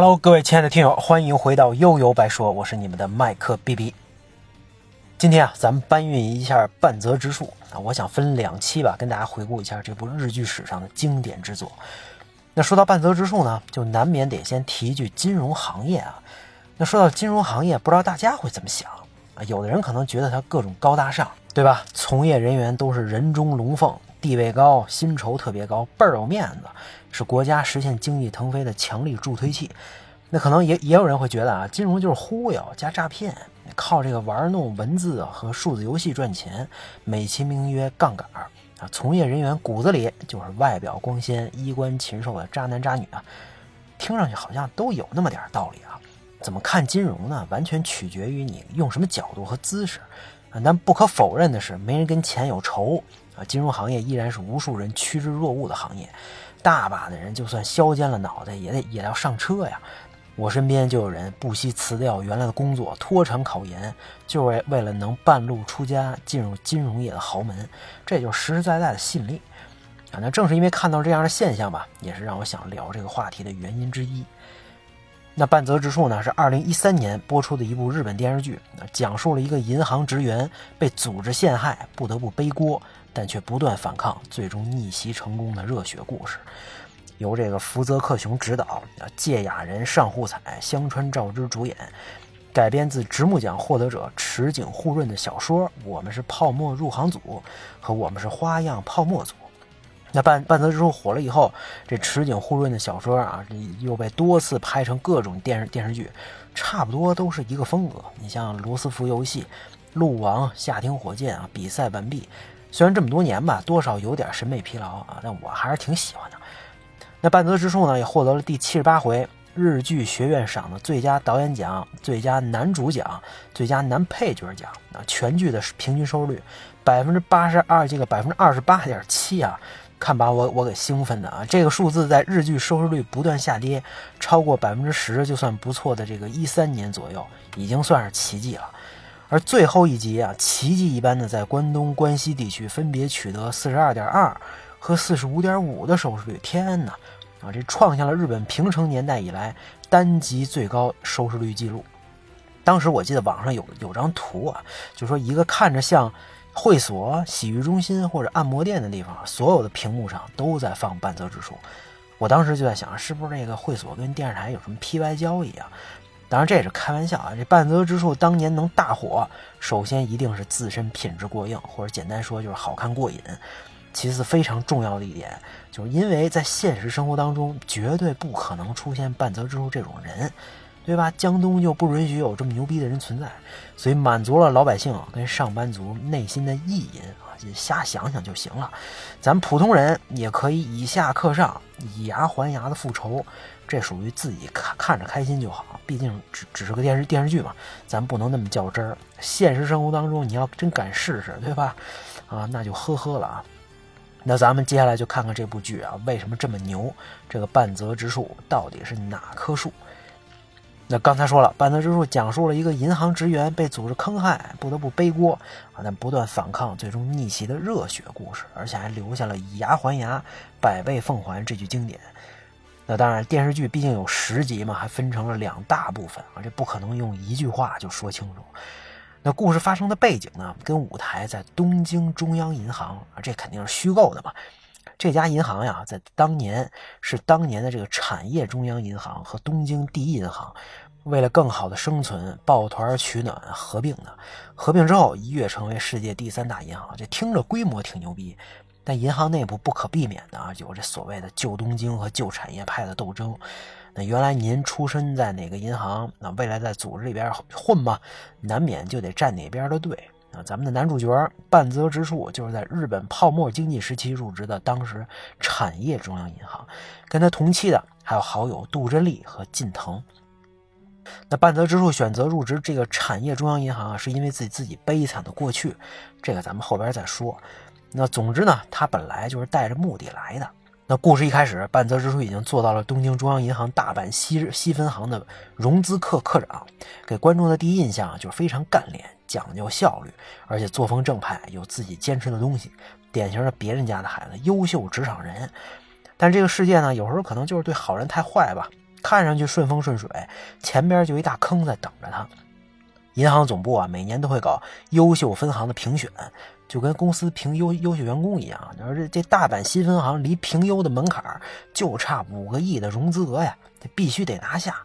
Hello，各位亲爱的听友，欢迎回到悠悠白说，我是你们的麦克 B B。今天啊，咱们搬运一下半泽直树啊，我想分两期吧，跟大家回顾一下这部日剧史上的经典之作。那说到半泽直树呢，就难免得先提一句金融行业啊。那说到金融行业，不知道大家会怎么想啊？有的人可能觉得它各种高大上，对吧？从业人员都是人中龙凤，地位高，薪酬特别高，倍儿有面子，是国家实现经济腾飞的强力助推器。那可能也也有人会觉得啊，金融就是忽悠加诈骗，靠这个玩弄文字和数字游戏赚钱，美其名曰杠杆儿啊。从业人员骨子里就是外表光鲜、衣冠禽兽的渣男渣女啊，听上去好像都有那么点道理啊。怎么看金融呢？完全取决于你用什么角度和姿势啊。但不可否认的是，没人跟钱有仇啊。金融行业依然是无数人趋之若鹜的行业，大把的人就算削尖了脑袋也得也要上车呀。我身边就有人不惜辞掉原来的工作，脱产考研，就为为了能半路出家进入金融业的豪门，这就是实实在在的吸引力啊。那正是因为看到这样的现象吧，也是让我想聊这个话题的原因之一。那半泽直树呢，是二零一三年播出的一部日本电视剧，讲述了一个银行职员被组织陷害，不得不背锅，但却不断反抗，最终逆袭成功的热血故事。由这个福泽克雄执导，芥雅人、上户彩、香川照之主演，改编自直木奖获得者池井户润的小说《我们是泡沫入行组》和《我们是花样泡沫组》。那半半泽直树火了以后，这池井户润的小说啊，又被多次拍成各种电视电视剧，差不多都是一个风格。你像《罗斯福游戏》《鹿王》《夏町火箭》啊，《比赛完毕》，虽然这么多年吧，多少有点审美疲劳啊，但我还是挺喜欢的。那半泽直树呢，也获得了第七十八回日剧学院赏的最佳导演奖、最佳男主奖、最佳男配角奖啊，全剧的平均收视率百分之八十二，这个百分之二十八点七啊。看把我我给兴奋的啊！这个数字在日剧收视率不断下跌，超过百分之十就算不错的这个一三年左右，已经算是奇迹了。而最后一集啊，奇迹一般的在关东、关西地区分别取得四十二点二和四十五点五的收视率，天哪！啊，这创下了日本平成年代以来单集最高收视率记录。当时我记得网上有有张图啊，就说一个看着像。会所、洗浴中心或者按摩店的地方，所有的屏幕上都在放半泽直树。我当时就在想，是不是这个会所跟电视台有什么 P Y 交易啊？当然这也是开玩笑啊。这半泽直树当年能大火，首先一定是自身品质过硬，或者简单说就是好看过瘾。其次，非常重要的一点，就是因为在现实生活当中绝对不可能出现半泽之树这种人。对吧？江东就不允许有这么牛逼的人存在，所以满足了老百姓跟上班族内心的意淫啊，就瞎想想就行了。咱们普通人也可以以下克上，以牙还牙的复仇，这属于自己看看着开心就好。毕竟只只是个电视电视剧嘛，咱不能那么较真儿。现实生活当中，你要真敢试试，对吧？啊，那就呵呵了啊。那咱们接下来就看看这部剧啊，为什么这么牛？这个半泽直树到底是哪棵树？那刚才说了，半泽直树讲述了一个银行职员被组织坑害，不得不背锅啊，但不断反抗，最终逆袭的热血故事，而且还留下了以牙还牙、百倍奉还这句经典。那当然，电视剧毕竟有十集嘛，还分成了两大部分啊，这不可能用一句话就说清楚。那故事发生的背景呢，跟舞台在东京中央银行啊，这肯定是虚构的嘛。这家银行呀，在当年是当年的这个产业中央银行和东京第一银行，为了更好的生存，抱团取暖合并的。合并之后一跃成为世界第三大银行，这听着规模挺牛逼，但银行内部不可避免的啊，有这所谓的旧东京和旧产业派的斗争。那原来您出身在哪个银行，那未来在组织里边混嘛，难免就得站哪边的队。啊，咱们的男主角半泽直树就是在日本泡沫经济时期入职的，当时产业中央银行。跟他同期的还有好友杜真利和近藤。那半泽直树选择入职这个产业中央银行啊，是因为自己自己悲惨的过去，这个咱们后边再说。那总之呢，他本来就是带着目的来的。那故事一开始，半泽直树已经做到了东京中央银行大阪西西分行的融资课课长，给观众的第一印象就是非常干练。讲究效率，而且作风正派，有自己坚持的东西，典型的别人家的孩子，优秀职场人。但这个世界呢，有时候可能就是对好人太坏吧，看上去顺风顺水，前边就一大坑在等着他。银行总部啊，每年都会搞优秀分行的评选，就跟公司评优优秀员工一样。你说这这大阪新分行离评优的门槛就差五个亿的融资额呀，这必须得拿下。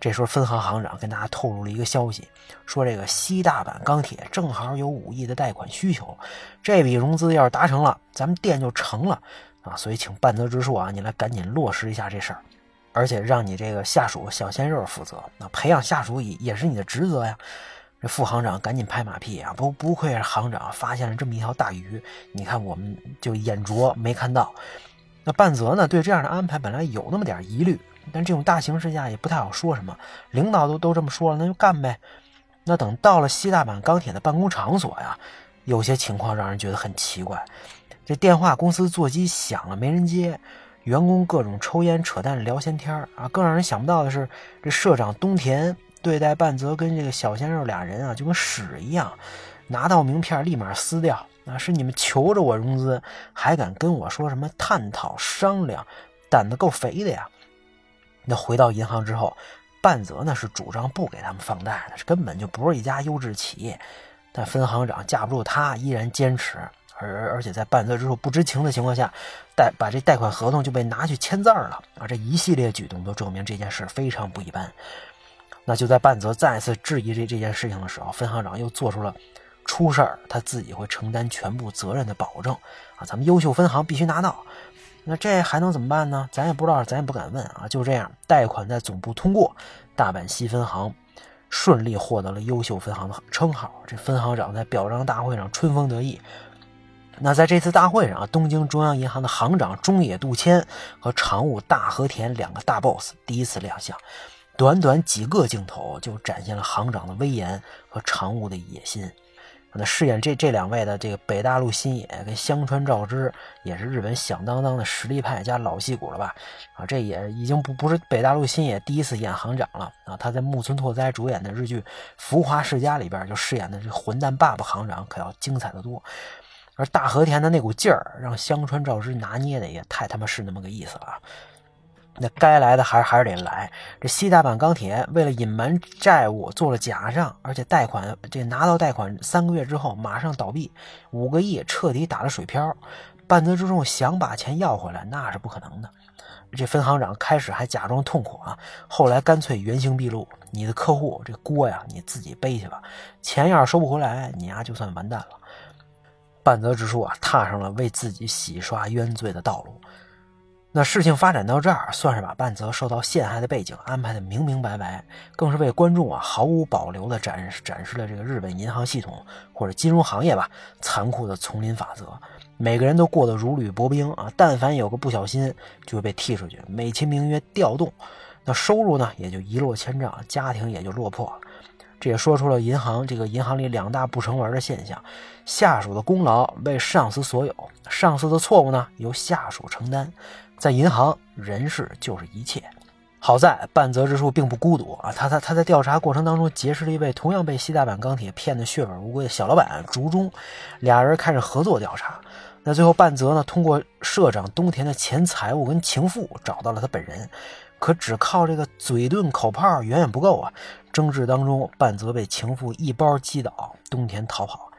这时候，分行行长跟大家透露了一个消息，说这个西大阪钢铁正好有五亿的贷款需求，这笔融资要是达成了，咱们店就成了啊！所以请半泽直树啊，你来赶紧落实一下这事儿，而且让你这个下属小鲜肉负责，那培养下属也也是你的职责呀。这副行长赶紧拍马屁啊，不不愧是行长，发现了这么一条大鱼，你看我们就眼拙没看到。那半泽呢，对这样的安排本来有那么点疑虑。但这种大形势下也不太好说什么，领导都都这么说了，那就干呗。那等到了西大阪钢铁的办公场所呀，有些情况让人觉得很奇怪。这电话公司座机响了没人接，员工各种抽烟扯淡聊闲天儿啊。更让人想不到的是，这社长东田对待半泽跟这个小鲜肉俩人啊，就跟屎一样，拿到名片立马撕掉。啊，是你们求着我融资，还敢跟我说什么探讨商量，胆子够肥的呀！那回到银行之后，半泽呢是主张不给他们放贷的，根本就不是一家优质企业。但分行长架不住他，依然坚持，而而且在半泽之后不知情的情况下，贷把这贷款合同就被拿去签字了啊！这一系列举动都证明这件事非常不一般。那就在半泽再次质疑这这件事情的时候，分行长又做出了出事儿他自己会承担全部责任的保证啊！咱们优秀分行必须拿到。那这还能怎么办呢？咱也不知道，咱也不敢问啊。就这样，贷款在总部通过，大阪西分行顺利获得了优秀分行的称号。这分行长在表彰大会上春风得意。那在这次大会上啊，东京中央银行的行长中野渡谦和常务大和田两个大 boss 第一次亮相，短短几个镜头就展现了行长的威严和常务的野心。那饰演这这两位的这个北大陆新野跟香川照之，也是日本响当当的实力派加老戏骨了吧？啊，这也已经不不是北大陆新野第一次演行长了啊！他在木村拓哉主演的日剧《浮华世家》里边就饰演的这混蛋爸爸行长，可要精彩的多。而大和田的那股劲儿，让香川照之拿捏的也太他妈是那么个意思了。那该来的还是还是得来。这西大阪钢铁为了隐瞒债务做了假账，而且贷款这拿到贷款三个月之后马上倒闭，五个亿彻底打了水漂。半泽之众想把钱要回来那是不可能的。这分行长开始还假装痛苦啊，后来干脆原形毕露：你的客户这锅呀你自己背去吧，钱要是收不回来，你呀就算完蛋了。半泽直树啊踏上了为自己洗刷冤罪的道路。那事情发展到这儿，算是把半泽受到陷害的背景安排的明明白白，更是为观众啊毫无保留的展示展示了这个日本银行系统或者金融行业吧残酷的丛林法则。每个人都过得如履薄冰啊，但凡有个不小心就会被踢出去，美其名曰调动，那收入呢也就一落千丈，家庭也就落魄了。这也说出了银行这个银行里两大不成文的现象：下属的功劳为上司所有，上司的错误呢由下属承担。在银行，人事就是一切。好在半泽直树并不孤独啊，他他他在调查过程当中结识了一位同样被西大阪钢铁骗得血本无归的小老板竹中，俩人开始合作调查。那最后半泽呢，通过社长东田的前财务跟情妇找到了他本人，可只靠这个嘴遁口炮远远不够啊。争执当中，半泽被情妇一包击倒，东田逃跑。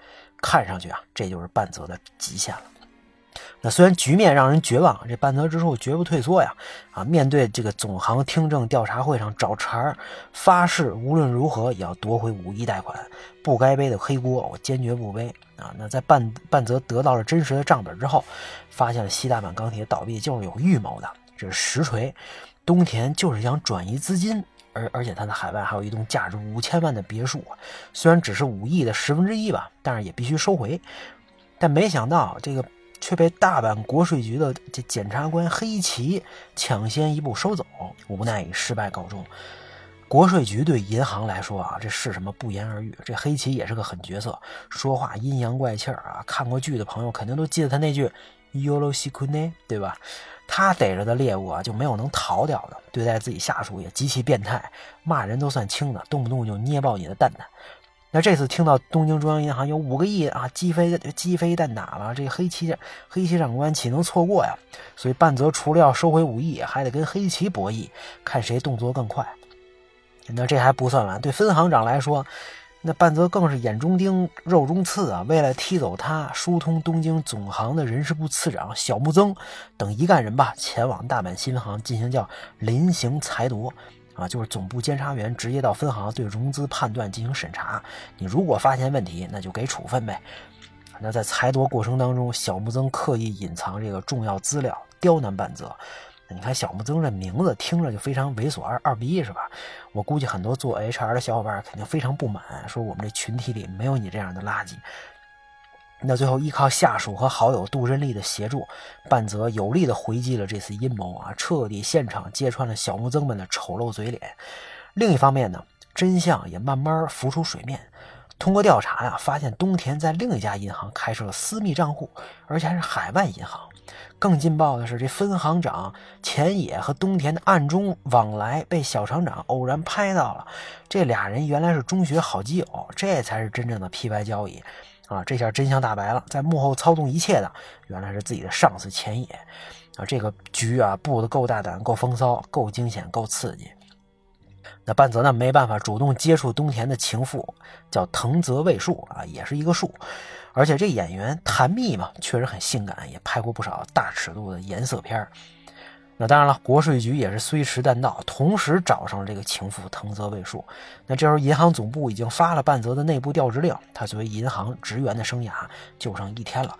看上去啊，这就是半泽的极限了。那虽然局面让人绝望，这半泽直树绝不退缩呀！啊，面对这个总行听证调查会上找茬儿，发誓无论如何也要夺回五亿贷款，不该背的黑锅我坚决不背啊！那在半半泽得到了真实的账本之后，发现了西大阪钢铁倒闭就是有预谋的，这是实锤。东田就是想转移资金，而而且他在海外还有一栋价值五千万的别墅，虽然只是五亿的十分之一吧，但是也必须收回。但没想到这个。却被大阪国税局的这检察官黑崎抢先一步收走，无奈以失败告终。国税局对银行来说啊，这是什么不言而喻。这黑崎也是个狠角色，说话阴阳怪气儿啊。看过剧的朋友肯定都记得他那句 y o l o s i k u n e 对吧？他逮着的猎物啊，就没有能逃掉的。对待自己下属也极其变态，骂人都算轻的，动不动就捏爆你的蛋蛋。那这次听到东京中央银行有五个亿啊，击飞击飞蛋打了，这黑旗黑旗长官岂能错过呀？所以半泽除了要收回五亿，还得跟黑旗博弈，看谁动作更快。那这还不算完，对分行长来说，那半泽更是眼中钉、肉中刺啊！为了踢走他，疏通东京总行的人事部次长小木曾等一干人吧，前往大阪新行进行叫临行裁夺。啊，就是总部监察员直接到分行对融资判断进行审查，你如果发现问题，那就给处分呗。那在裁夺过程当中，小木曾刻意隐藏这个重要资料，刁难半泽。你看小木曾这名字听着就非常猥琐二二逼是吧？我估计很多做 HR 的小伙伴肯定非常不满，说我们这群体里没有你这样的垃圾。那最后依靠下属和好友杜真利的协助，半泽有力的回击了这次阴谋啊，彻底现场揭穿了小木曾们的丑陋嘴脸。另一方面呢，真相也慢慢浮出水面。通过调查呀，发现东田在另一家银行开设了私密账户，而且还是海外银行。更劲爆的是，这分行长前野和东田的暗中往来被小厂长偶然拍到了。这俩人原来是中学好基友，这才是真正的 P 牌交易。啊，这下真相大白了，在幕后操纵一切的，原来是自己的上司前野。啊，这个局啊布的够大胆、够风骚、够惊险、够刺激。那半泽呢，没办法主动接触东田的情妇，叫藤泽未树啊，也是一个树。而且这演员谭蜜嘛，确实很性感，也拍过不少大尺度的颜色片那当然了，国税局也是虽迟但到，同时找上了这个情妇藤泽未树。那这时候银行总部已经发了半泽的内部调职令，他作为银行职员的生涯就剩一天了，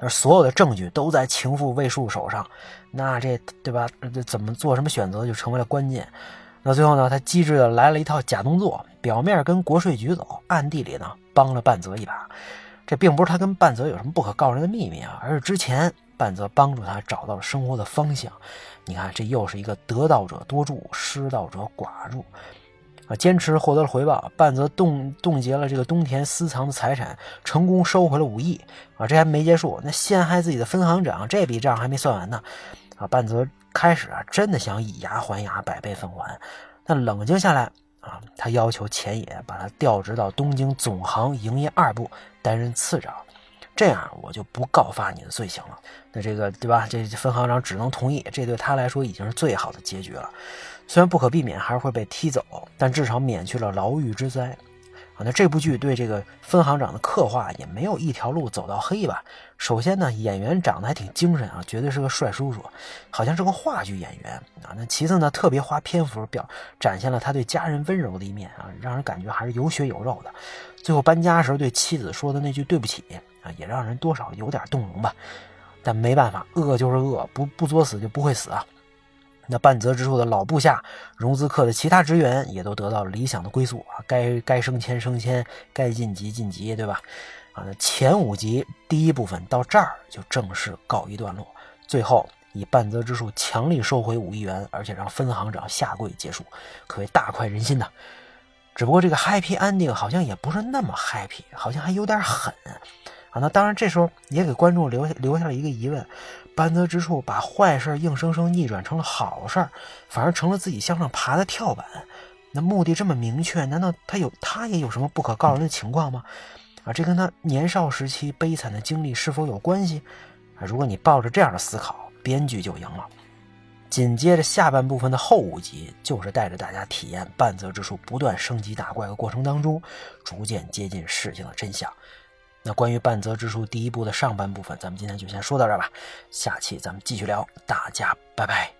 而所有的证据都在情妇未树手上，那这对吧？这怎么做什么选择就成为了关键。那最后呢，他机智的来了一套假动作，表面跟国税局走，暗地里呢帮了半泽一把。这并不是他跟半泽有什么不可告人的秘密啊，而是之前。半泽帮助他找到了生活的方向，你看，这又是一个得道者多助，失道者寡助啊！坚持获得了回报，半泽冻冻结了这个东田私藏的财产，成功收回了五亿啊！这还没结束，那陷害自己的分行长这笔账还没算完呢啊！半泽开始啊，真的想以牙还牙，百倍奉还，但冷静下来啊，他要求前野把他调职到东京总行营业二部担任次长。这样我就不告发你的罪行了。那这个对吧？这分行长只能同意，这对他来说已经是最好的结局了。虽然不可避免还是会被踢走，但至少免去了牢狱之灾。啊，那这部剧对这个分行长的刻画也没有一条路走到黑吧？首先呢，演员长得还挺精神啊，绝对是个帅叔叔，好像是个话剧演员啊。那其次呢，特别花篇幅表展现了他对家人温柔的一面啊，让人感觉还是有血有肉的。最后搬家时候对妻子说的那句对不起。啊，也让人多少有点动容吧，但没办法，恶就是恶，不不作死就不会死啊。那半泽直树的老部下融资课的其他职员也都得到了理想的归宿啊，该该升迁升迁，该晋级晋级，对吧？啊，那前五集第一部分到这儿就正式告一段落，最后以半泽直树强力收回五亿元，而且让分行长下跪结束，可谓大快人心呐。只不过这个 happy ending 好像也不是那么 happy，好像还有点狠。啊，那当然，这时候也给观众留下留下了一个疑问：班泽之处把坏事硬生生逆转成了好事，反而成了自己向上爬的跳板。那目的这么明确，难道他有他也有什么不可告人的情况吗？啊，这跟他年少时期悲惨的经历是否有关系？啊，如果你抱着这样的思考，编剧就赢了。紧接着下半部分的后五集，就是带着大家体验半泽之树不断升级打怪的过程当中，逐渐接近事情的真相。那关于半泽直树第一部的上半部分，咱们今天就先说到这儿吧。下期咱们继续聊，大家拜拜。